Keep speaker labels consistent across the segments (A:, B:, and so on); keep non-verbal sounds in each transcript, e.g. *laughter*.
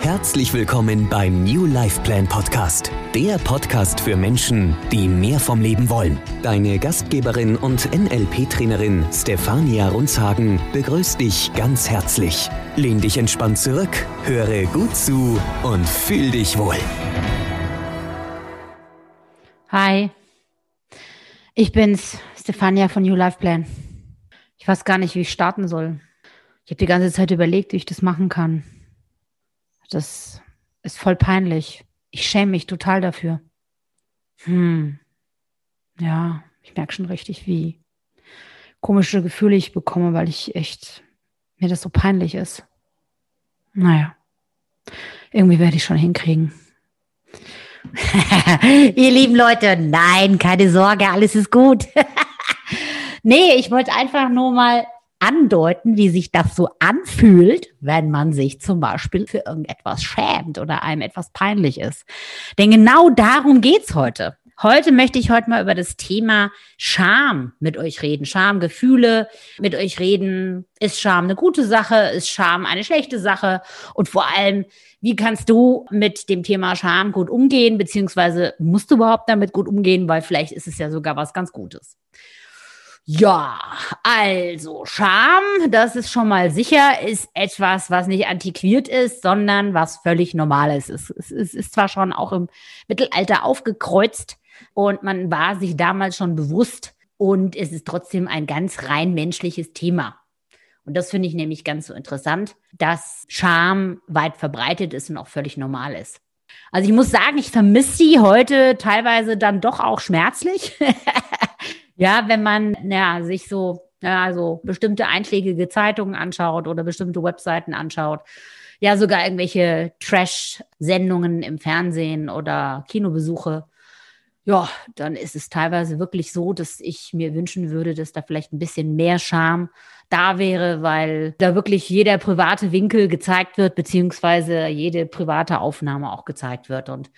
A: Herzlich willkommen beim New Life Plan Podcast, der Podcast für Menschen, die mehr vom Leben wollen. Deine Gastgeberin und NLP-Trainerin Stefania Runzhagen begrüßt dich ganz herzlich. Lehn dich entspannt zurück, höre gut zu und fühl dich wohl.
B: Hi, ich bin's, Stefania von New Life Plan. Ich weiß gar nicht, wie ich starten soll. Ich habe die ganze Zeit überlegt, wie ich das machen kann. Das ist voll peinlich. Ich schäme mich total dafür. Hm. Ja, ich merke schon richtig, wie komische Gefühle ich bekomme, weil ich echt mir das so peinlich ist. Naja, irgendwie werde ich schon hinkriegen. *laughs* Ihr lieben Leute, nein, keine Sorge, alles ist gut. *laughs* nee, ich wollte einfach nur mal andeuten, wie sich das so anfühlt, wenn man sich zum Beispiel für irgendetwas schämt oder einem etwas peinlich ist. Denn genau darum geht's heute. Heute möchte ich heute mal über das Thema Scham mit euch reden. Schamgefühle mit euch reden. Ist Scham eine gute Sache? Ist Scham eine schlechte Sache? Und vor allem, wie kannst du mit dem Thema Scham gut umgehen? Beziehungsweise musst du überhaupt damit gut umgehen? Weil vielleicht ist es ja sogar was ganz Gutes. Ja, also Scham, das ist schon mal sicher, ist etwas, was nicht antiquiert ist, sondern was völlig Normales ist. Es, es ist zwar schon auch im Mittelalter aufgekreuzt und man war sich damals schon bewusst und es ist trotzdem ein ganz rein menschliches Thema. Und das finde ich nämlich ganz so interessant, dass Scham weit verbreitet ist und auch völlig normal ist. Also ich muss sagen, ich vermisse sie heute teilweise dann doch auch schmerzlich. *laughs* Ja, wenn man ja, sich so, also bestimmte einschlägige Zeitungen anschaut oder bestimmte Webseiten anschaut, ja, sogar irgendwelche Trash-Sendungen im Fernsehen oder Kinobesuche, ja, dann ist es teilweise wirklich so, dass ich mir wünschen würde, dass da vielleicht ein bisschen mehr Charme da wäre, weil da wirklich jeder private Winkel gezeigt wird, beziehungsweise jede private Aufnahme auch gezeigt wird. Und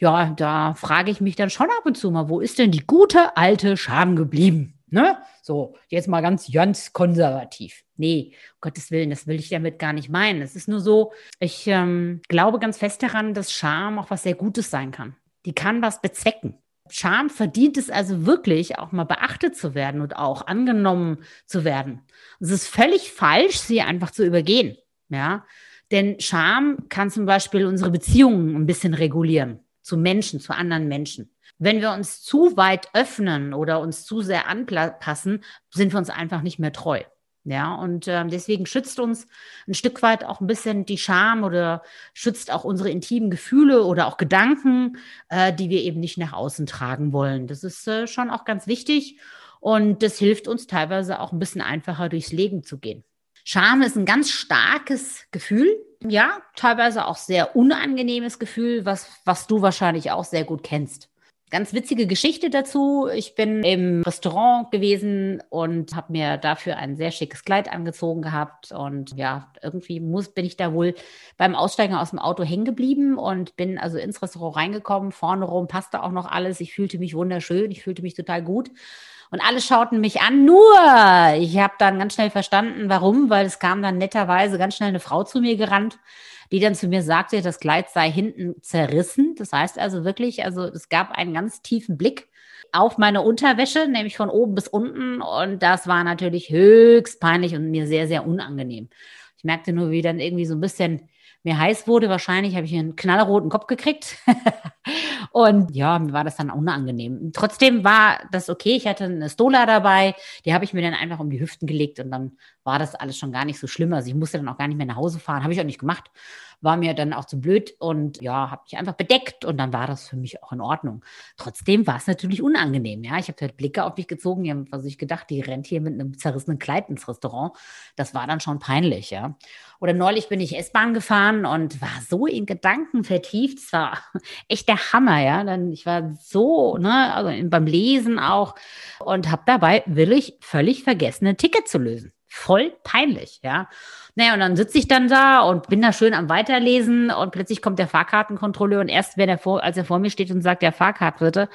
B: ja, da frage ich mich dann schon ab und zu mal, wo ist denn die gute alte Scham geblieben? Ne? So, jetzt mal ganz, ganz konservativ. Nee, um Gottes Willen, das will ich damit gar nicht meinen. Es ist nur so, ich ähm, glaube ganz fest daran, dass Scham auch was sehr Gutes sein kann. Die kann was bezwecken. Scham verdient es also wirklich, auch mal beachtet zu werden und auch angenommen zu werden. Es ist völlig falsch, sie einfach zu übergehen. Ja, denn Scham kann zum Beispiel unsere Beziehungen ein bisschen regulieren zu Menschen, zu anderen Menschen. Wenn wir uns zu weit öffnen oder uns zu sehr anpassen, sind wir uns einfach nicht mehr treu. Ja, und äh, deswegen schützt uns ein Stück weit auch ein bisschen die Scham oder schützt auch unsere intimen Gefühle oder auch Gedanken, äh, die wir eben nicht nach außen tragen wollen. Das ist äh, schon auch ganz wichtig und das hilft uns teilweise auch ein bisschen einfacher durchs Leben zu gehen. Scham ist ein ganz starkes Gefühl, ja, teilweise auch sehr unangenehmes Gefühl, was, was du wahrscheinlich auch sehr gut kennst. Ganz witzige Geschichte dazu. Ich bin im Restaurant gewesen und habe mir dafür ein sehr schickes Kleid angezogen gehabt. Und ja, irgendwie muss, bin ich da wohl beim Aussteigen aus dem Auto hängen geblieben und bin also ins Restaurant reingekommen. Vorne rum passte auch noch alles. Ich fühlte mich wunderschön. Ich fühlte mich total gut. Und alle schauten mich an, nur ich habe dann ganz schnell verstanden, warum, weil es kam dann netterweise ganz schnell eine Frau zu mir gerannt, die dann zu mir sagte, das Kleid sei hinten zerrissen. Das heißt also wirklich, also es gab einen ganz tiefen Blick auf meine Unterwäsche, nämlich von oben bis unten. Und das war natürlich höchst peinlich und mir sehr, sehr unangenehm. Ich merkte nur, wie dann irgendwie so ein bisschen mir heiß wurde. Wahrscheinlich habe ich einen knallroten Kopf gekriegt. *laughs* Und ja, mir war das dann unangenehm. Trotzdem war das okay. Ich hatte eine Stola dabei, die habe ich mir dann einfach um die Hüften gelegt und dann war das alles schon gar nicht so schlimm. Also ich musste dann auch gar nicht mehr nach Hause fahren. Habe ich auch nicht gemacht war mir dann auch zu blöd und ja, habe mich einfach bedeckt und dann war das für mich auch in Ordnung. Trotzdem war es natürlich unangenehm, ja. Ich habe halt Blicke auf mich gezogen, die haben also ich gedacht, die rennt hier mit einem zerrissenen Kleid ins Restaurant. Das war dann schon peinlich, ja. Oder neulich bin ich S-Bahn gefahren und war so in Gedanken vertieft. Es war *laughs* echt der Hammer, ja. Dann, ich war so, ne, also beim Lesen auch und habe dabei wirklich völlig vergessen, ein Ticket zu lösen. voll peinlich, ja. Naja, und dann sitze ich dann da und bin da schön am Weiterlesen und plötzlich kommt der Fahrkartenkontrolleur und erst, wenn er vor, als er vor mir steht und sagt, der Fahrkarte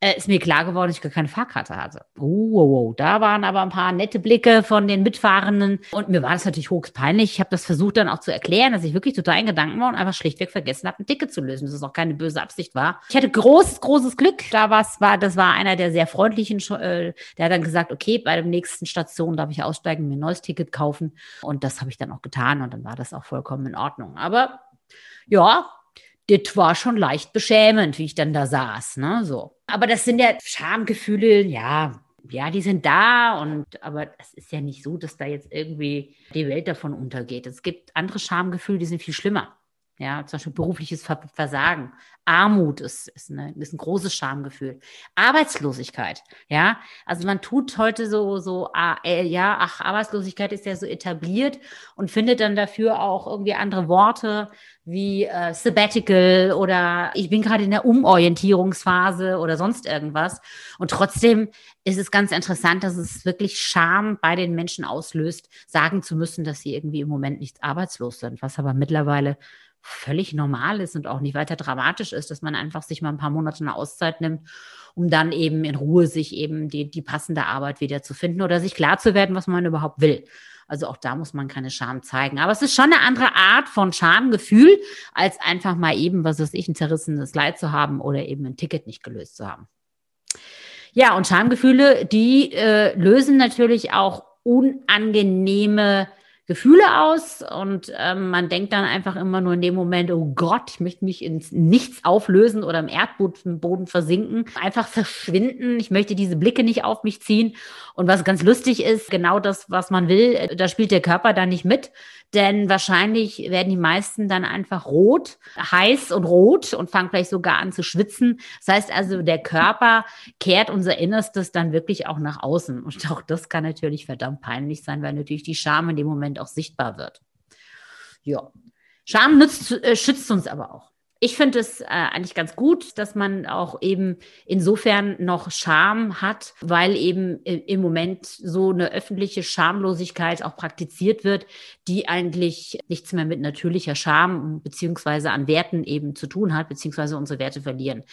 B: äh, ist mir klar geworden, dass ich gar keine Fahrkarte hatte. Oh, oh, oh, da waren aber ein paar nette Blicke von den Mitfahrenden und mir war das natürlich hochpeinlich. Ich habe das versucht dann auch zu erklären, dass ich wirklich total in Gedanken war und einfach schlichtweg vergessen habe, ein Ticket zu lösen, dass es auch keine böse Absicht war. Ich hatte großes, großes Glück. Da war's, war, das war einer der sehr freundlichen, äh, der hat dann gesagt, okay, bei der nächsten Station darf ich aussteigen, mir ein neues Ticket kaufen und das habe ich dann auch getan und dann war das auch vollkommen in Ordnung. Aber ja, das war schon leicht beschämend, wie ich dann da saß, ne, so. Aber das sind ja Schamgefühle, ja, ja, die sind da und aber es ist ja nicht so, dass da jetzt irgendwie die Welt davon untergeht. Es gibt andere Schamgefühle, die sind viel schlimmer. Ja, zum Beispiel berufliches Versagen. Armut ist, ist, eine, ist ein großes Schamgefühl. Arbeitslosigkeit, ja. Also man tut heute so, so, äh, ja, ach, Arbeitslosigkeit ist ja so etabliert und findet dann dafür auch irgendwie andere Worte wie äh, Sabbatical oder ich bin gerade in der Umorientierungsphase oder sonst irgendwas. Und trotzdem ist es ganz interessant, dass es wirklich Scham bei den Menschen auslöst, sagen zu müssen, dass sie irgendwie im Moment nicht arbeitslos sind, was aber mittlerweile völlig normal ist und auch nicht weiter dramatisch ist, dass man einfach sich mal ein paar Monate eine Auszeit nimmt, um dann eben in Ruhe sich eben die, die passende Arbeit wieder zu finden oder sich klar zu werden, was man überhaupt will. Also auch da muss man keine Scham zeigen. Aber es ist schon eine andere Art von Schamgefühl, als einfach mal eben, was weiß ich, ein zerrissenes Leid zu haben oder eben ein Ticket nicht gelöst zu haben. Ja, und Schamgefühle, die äh, lösen natürlich auch unangenehme Gefühle aus und ähm, man denkt dann einfach immer nur in dem Moment, oh Gott, ich möchte mich ins Nichts auflösen oder im Erdboden versinken, einfach verschwinden. Ich möchte diese Blicke nicht auf mich ziehen. Und was ganz lustig ist, genau das, was man will, äh, da spielt der Körper dann nicht mit, denn wahrscheinlich werden die meisten dann einfach rot, heiß und rot und fangen vielleicht sogar an zu schwitzen. Das heißt also, der Körper kehrt unser Innerstes dann wirklich auch nach außen. Und auch das kann natürlich verdammt peinlich sein, weil natürlich die Scham in dem Moment auch sichtbar wird. Ja. Scham nützt, äh, schützt uns aber auch. Ich finde es äh, eigentlich ganz gut, dass man auch eben insofern noch Scham hat, weil eben im Moment so eine öffentliche Schamlosigkeit auch praktiziert wird, die eigentlich nichts mehr mit natürlicher Scham beziehungsweise an Werten eben zu tun hat, beziehungsweise unsere Werte verlieren.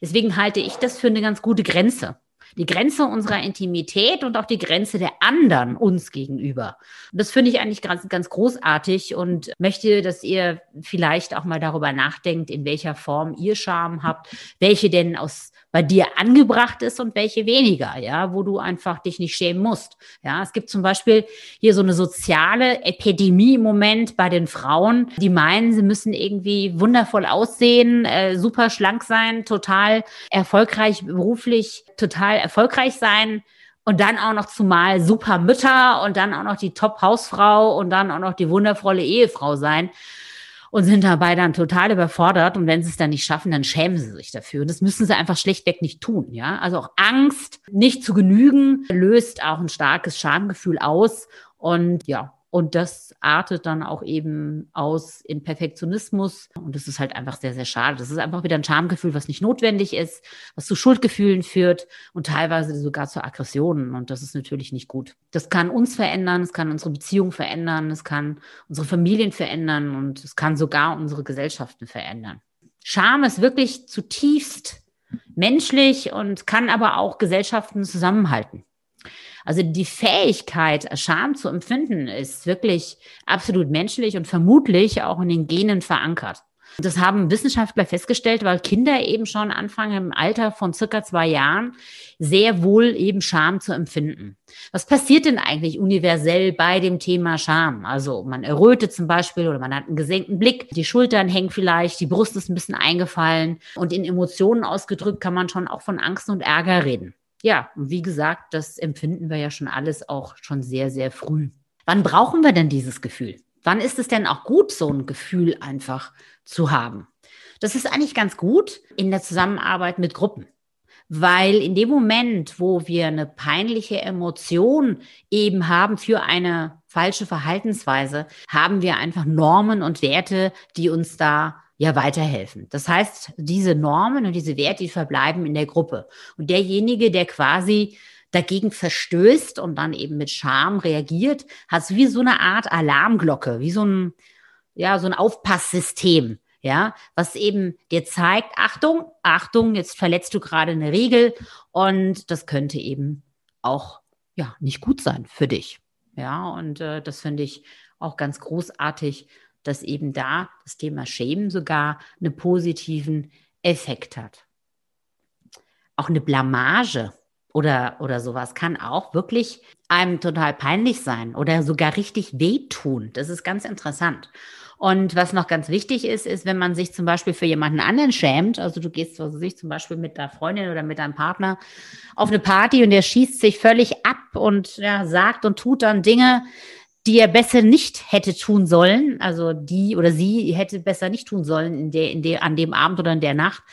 B: Deswegen halte ich das für eine ganz gute Grenze die Grenze unserer Intimität und auch die Grenze der anderen uns gegenüber. Und das finde ich eigentlich ganz, ganz großartig und möchte, dass ihr vielleicht auch mal darüber nachdenkt, in welcher Form ihr Scham habt, welche denn aus bei dir angebracht ist und welche weniger, ja, wo du einfach dich nicht schämen musst. Ja, es gibt zum Beispiel hier so eine soziale Epidemie im Moment bei den Frauen, die meinen, sie müssen irgendwie wundervoll aussehen, äh, super schlank sein, total erfolgreich beruflich, total erfolgreich sein und dann auch noch zumal super Mütter und dann auch noch die Top-Hausfrau und dann auch noch die wundervolle Ehefrau sein und sind dabei dann total überfordert. Und wenn sie es dann nicht schaffen, dann schämen sie sich dafür. Und das müssen sie einfach schlichtweg nicht tun. Ja, also auch Angst, nicht zu genügen, löst auch ein starkes Schamgefühl aus. Und ja, und das artet dann auch eben aus in Perfektionismus. Und das ist halt einfach sehr, sehr schade. Das ist einfach wieder ein Schamgefühl, was nicht notwendig ist, was zu Schuldgefühlen führt und teilweise sogar zu Aggressionen. Und das ist natürlich nicht gut. Das kann uns verändern, es kann unsere Beziehung verändern, es kann unsere Familien verändern und es kann sogar unsere Gesellschaften verändern. Scham ist wirklich zutiefst menschlich und kann aber auch Gesellschaften zusammenhalten. Also die Fähigkeit, Scham zu empfinden, ist wirklich absolut menschlich und vermutlich auch in den Genen verankert. Das haben Wissenschaftler festgestellt, weil Kinder eben schon anfangen im Alter von circa zwei Jahren sehr wohl eben Scham zu empfinden. Was passiert denn eigentlich universell bei dem Thema Scham? Also man errötet zum Beispiel oder man hat einen gesenkten Blick, die Schultern hängen vielleicht, die Brust ist ein bisschen eingefallen und in Emotionen ausgedrückt kann man schon auch von Angst und Ärger reden. Ja, wie gesagt, das empfinden wir ja schon alles auch schon sehr, sehr früh. Wann brauchen wir denn dieses Gefühl? Wann ist es denn auch gut, so ein Gefühl einfach zu haben? Das ist eigentlich ganz gut in der Zusammenarbeit mit Gruppen. Weil in dem Moment, wo wir eine peinliche Emotion eben haben für eine falsche Verhaltensweise, haben wir einfach Normen und Werte, die uns da ja weiterhelfen. Das heißt, diese Normen und diese Werte, die verbleiben in der Gruppe. Und derjenige, der quasi dagegen verstößt und dann eben mit Scham reagiert, hast du wie so eine Art Alarmglocke, wie so ein, ja, so ein Aufpasssystem, ja, was eben dir zeigt, Achtung, Achtung, jetzt verletzt du gerade eine Regel und das könnte eben auch, ja, nicht gut sein für dich. Ja, und äh, das finde ich auch ganz großartig, dass eben da das Thema Schämen sogar einen positiven Effekt hat. Auch eine Blamage oder, oder sowas kann auch wirklich einem total peinlich sein oder sogar richtig wehtun. Das ist ganz interessant. Und was noch ganz wichtig ist, ist, wenn man sich zum Beispiel für jemanden anderen schämt, also du gehst also sich zum Beispiel mit deiner Freundin oder mit deinem Partner auf eine Party und der schießt sich völlig ab und ja, sagt und tut dann Dinge, die er besser nicht hätte tun sollen, also die oder sie hätte besser nicht tun sollen in der, in der, an dem Abend oder in der Nacht,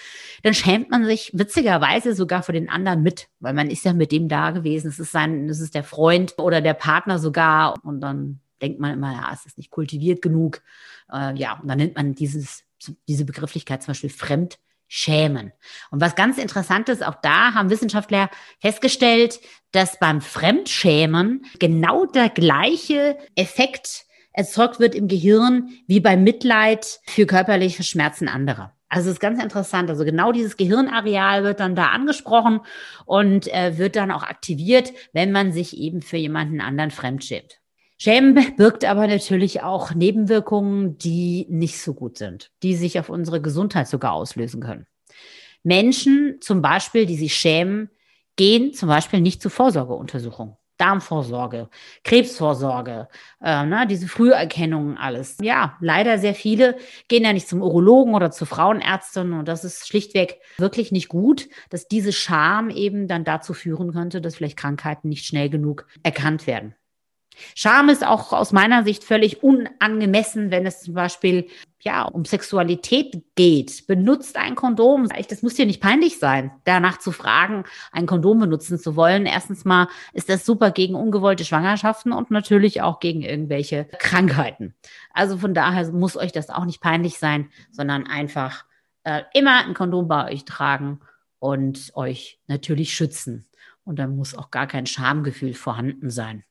B: dann schämt man sich witzigerweise sogar für den anderen mit, weil man ist ja mit dem da gewesen. Es ist sein, es ist der Freund oder der Partner sogar und dann denkt man immer, ja, es ist nicht kultiviert genug. Äh, ja, und dann nennt man dieses, diese Begrifflichkeit zum Beispiel fremd schämen. Und was ganz interessant ist, auch da haben Wissenschaftler festgestellt, dass beim Fremdschämen genau der gleiche Effekt erzeugt wird im Gehirn wie beim Mitleid für körperliche Schmerzen anderer. Also es ist ganz interessant. Also genau dieses Gehirnareal wird dann da angesprochen und äh, wird dann auch aktiviert, wenn man sich eben für jemanden anderen fremdschämt. Schämen birgt aber natürlich auch Nebenwirkungen, die nicht so gut sind, die sich auf unsere Gesundheit sogar auslösen können. Menschen zum Beispiel, die sich schämen, gehen zum Beispiel nicht zur Vorsorgeuntersuchung. Darmvorsorge, Krebsvorsorge, äh, ne, diese Früherkennung, alles. Ja, leider sehr viele gehen ja nicht zum Urologen oder zur Frauenärztin und das ist schlichtweg wirklich nicht gut, dass diese Scham eben dann dazu führen könnte, dass vielleicht Krankheiten nicht schnell genug erkannt werden. Scham ist auch aus meiner Sicht völlig unangemessen, wenn es zum Beispiel ja um Sexualität geht. Benutzt ein Kondom. Das muss dir nicht peinlich sein, danach zu fragen, ein Kondom benutzen zu wollen. Erstens mal ist das super gegen ungewollte Schwangerschaften und natürlich auch gegen irgendwelche Krankheiten. Also von daher muss euch das auch nicht peinlich sein, sondern einfach äh, immer ein Kondom bei euch tragen und euch natürlich schützen. Und dann muss auch gar kein Schamgefühl vorhanden sein.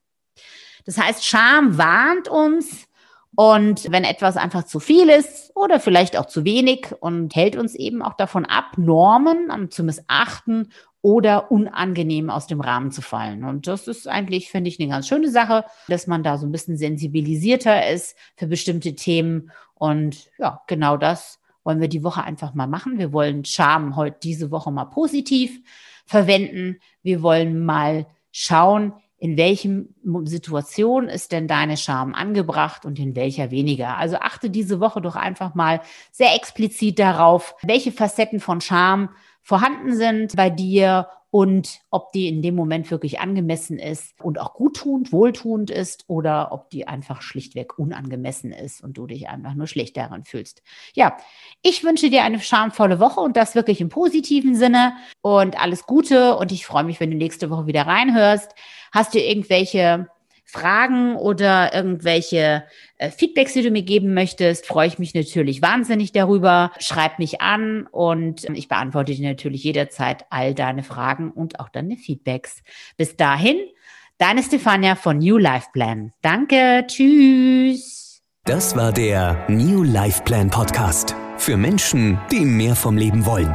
B: Das heißt, Scham warnt uns und wenn etwas einfach zu viel ist oder vielleicht auch zu wenig und hält uns eben auch davon ab, Normen zu missachten oder unangenehm aus dem Rahmen zu fallen. Und das ist eigentlich, finde ich, eine ganz schöne Sache, dass man da so ein bisschen sensibilisierter ist für bestimmte Themen. Und ja, genau das wollen wir die Woche einfach mal machen. Wir wollen Scham heute diese Woche mal positiv verwenden. Wir wollen mal schauen, in welchem Situation ist denn deine Scham angebracht und in welcher weniger. Also achte diese Woche doch einfach mal sehr explizit darauf, welche Facetten von Scham vorhanden sind bei dir und ob die in dem Moment wirklich angemessen ist und auch guttunend, wohltuend ist oder ob die einfach schlichtweg unangemessen ist und du dich einfach nur schlecht daran fühlst. Ja, ich wünsche dir eine schamvolle Woche und das wirklich im positiven Sinne und alles Gute und ich freue mich, wenn du nächste Woche wieder reinhörst. Hast du irgendwelche Fragen oder irgendwelche äh, Feedbacks, die du mir geben möchtest, freue ich mich natürlich wahnsinnig darüber. Schreib mich an und ich beantworte dir natürlich jederzeit all deine Fragen und auch deine Feedbacks. Bis dahin, deine Stefania von New Life Plan. Danke, tschüss.
A: Das war der New Life Plan Podcast für Menschen, die mehr vom Leben wollen.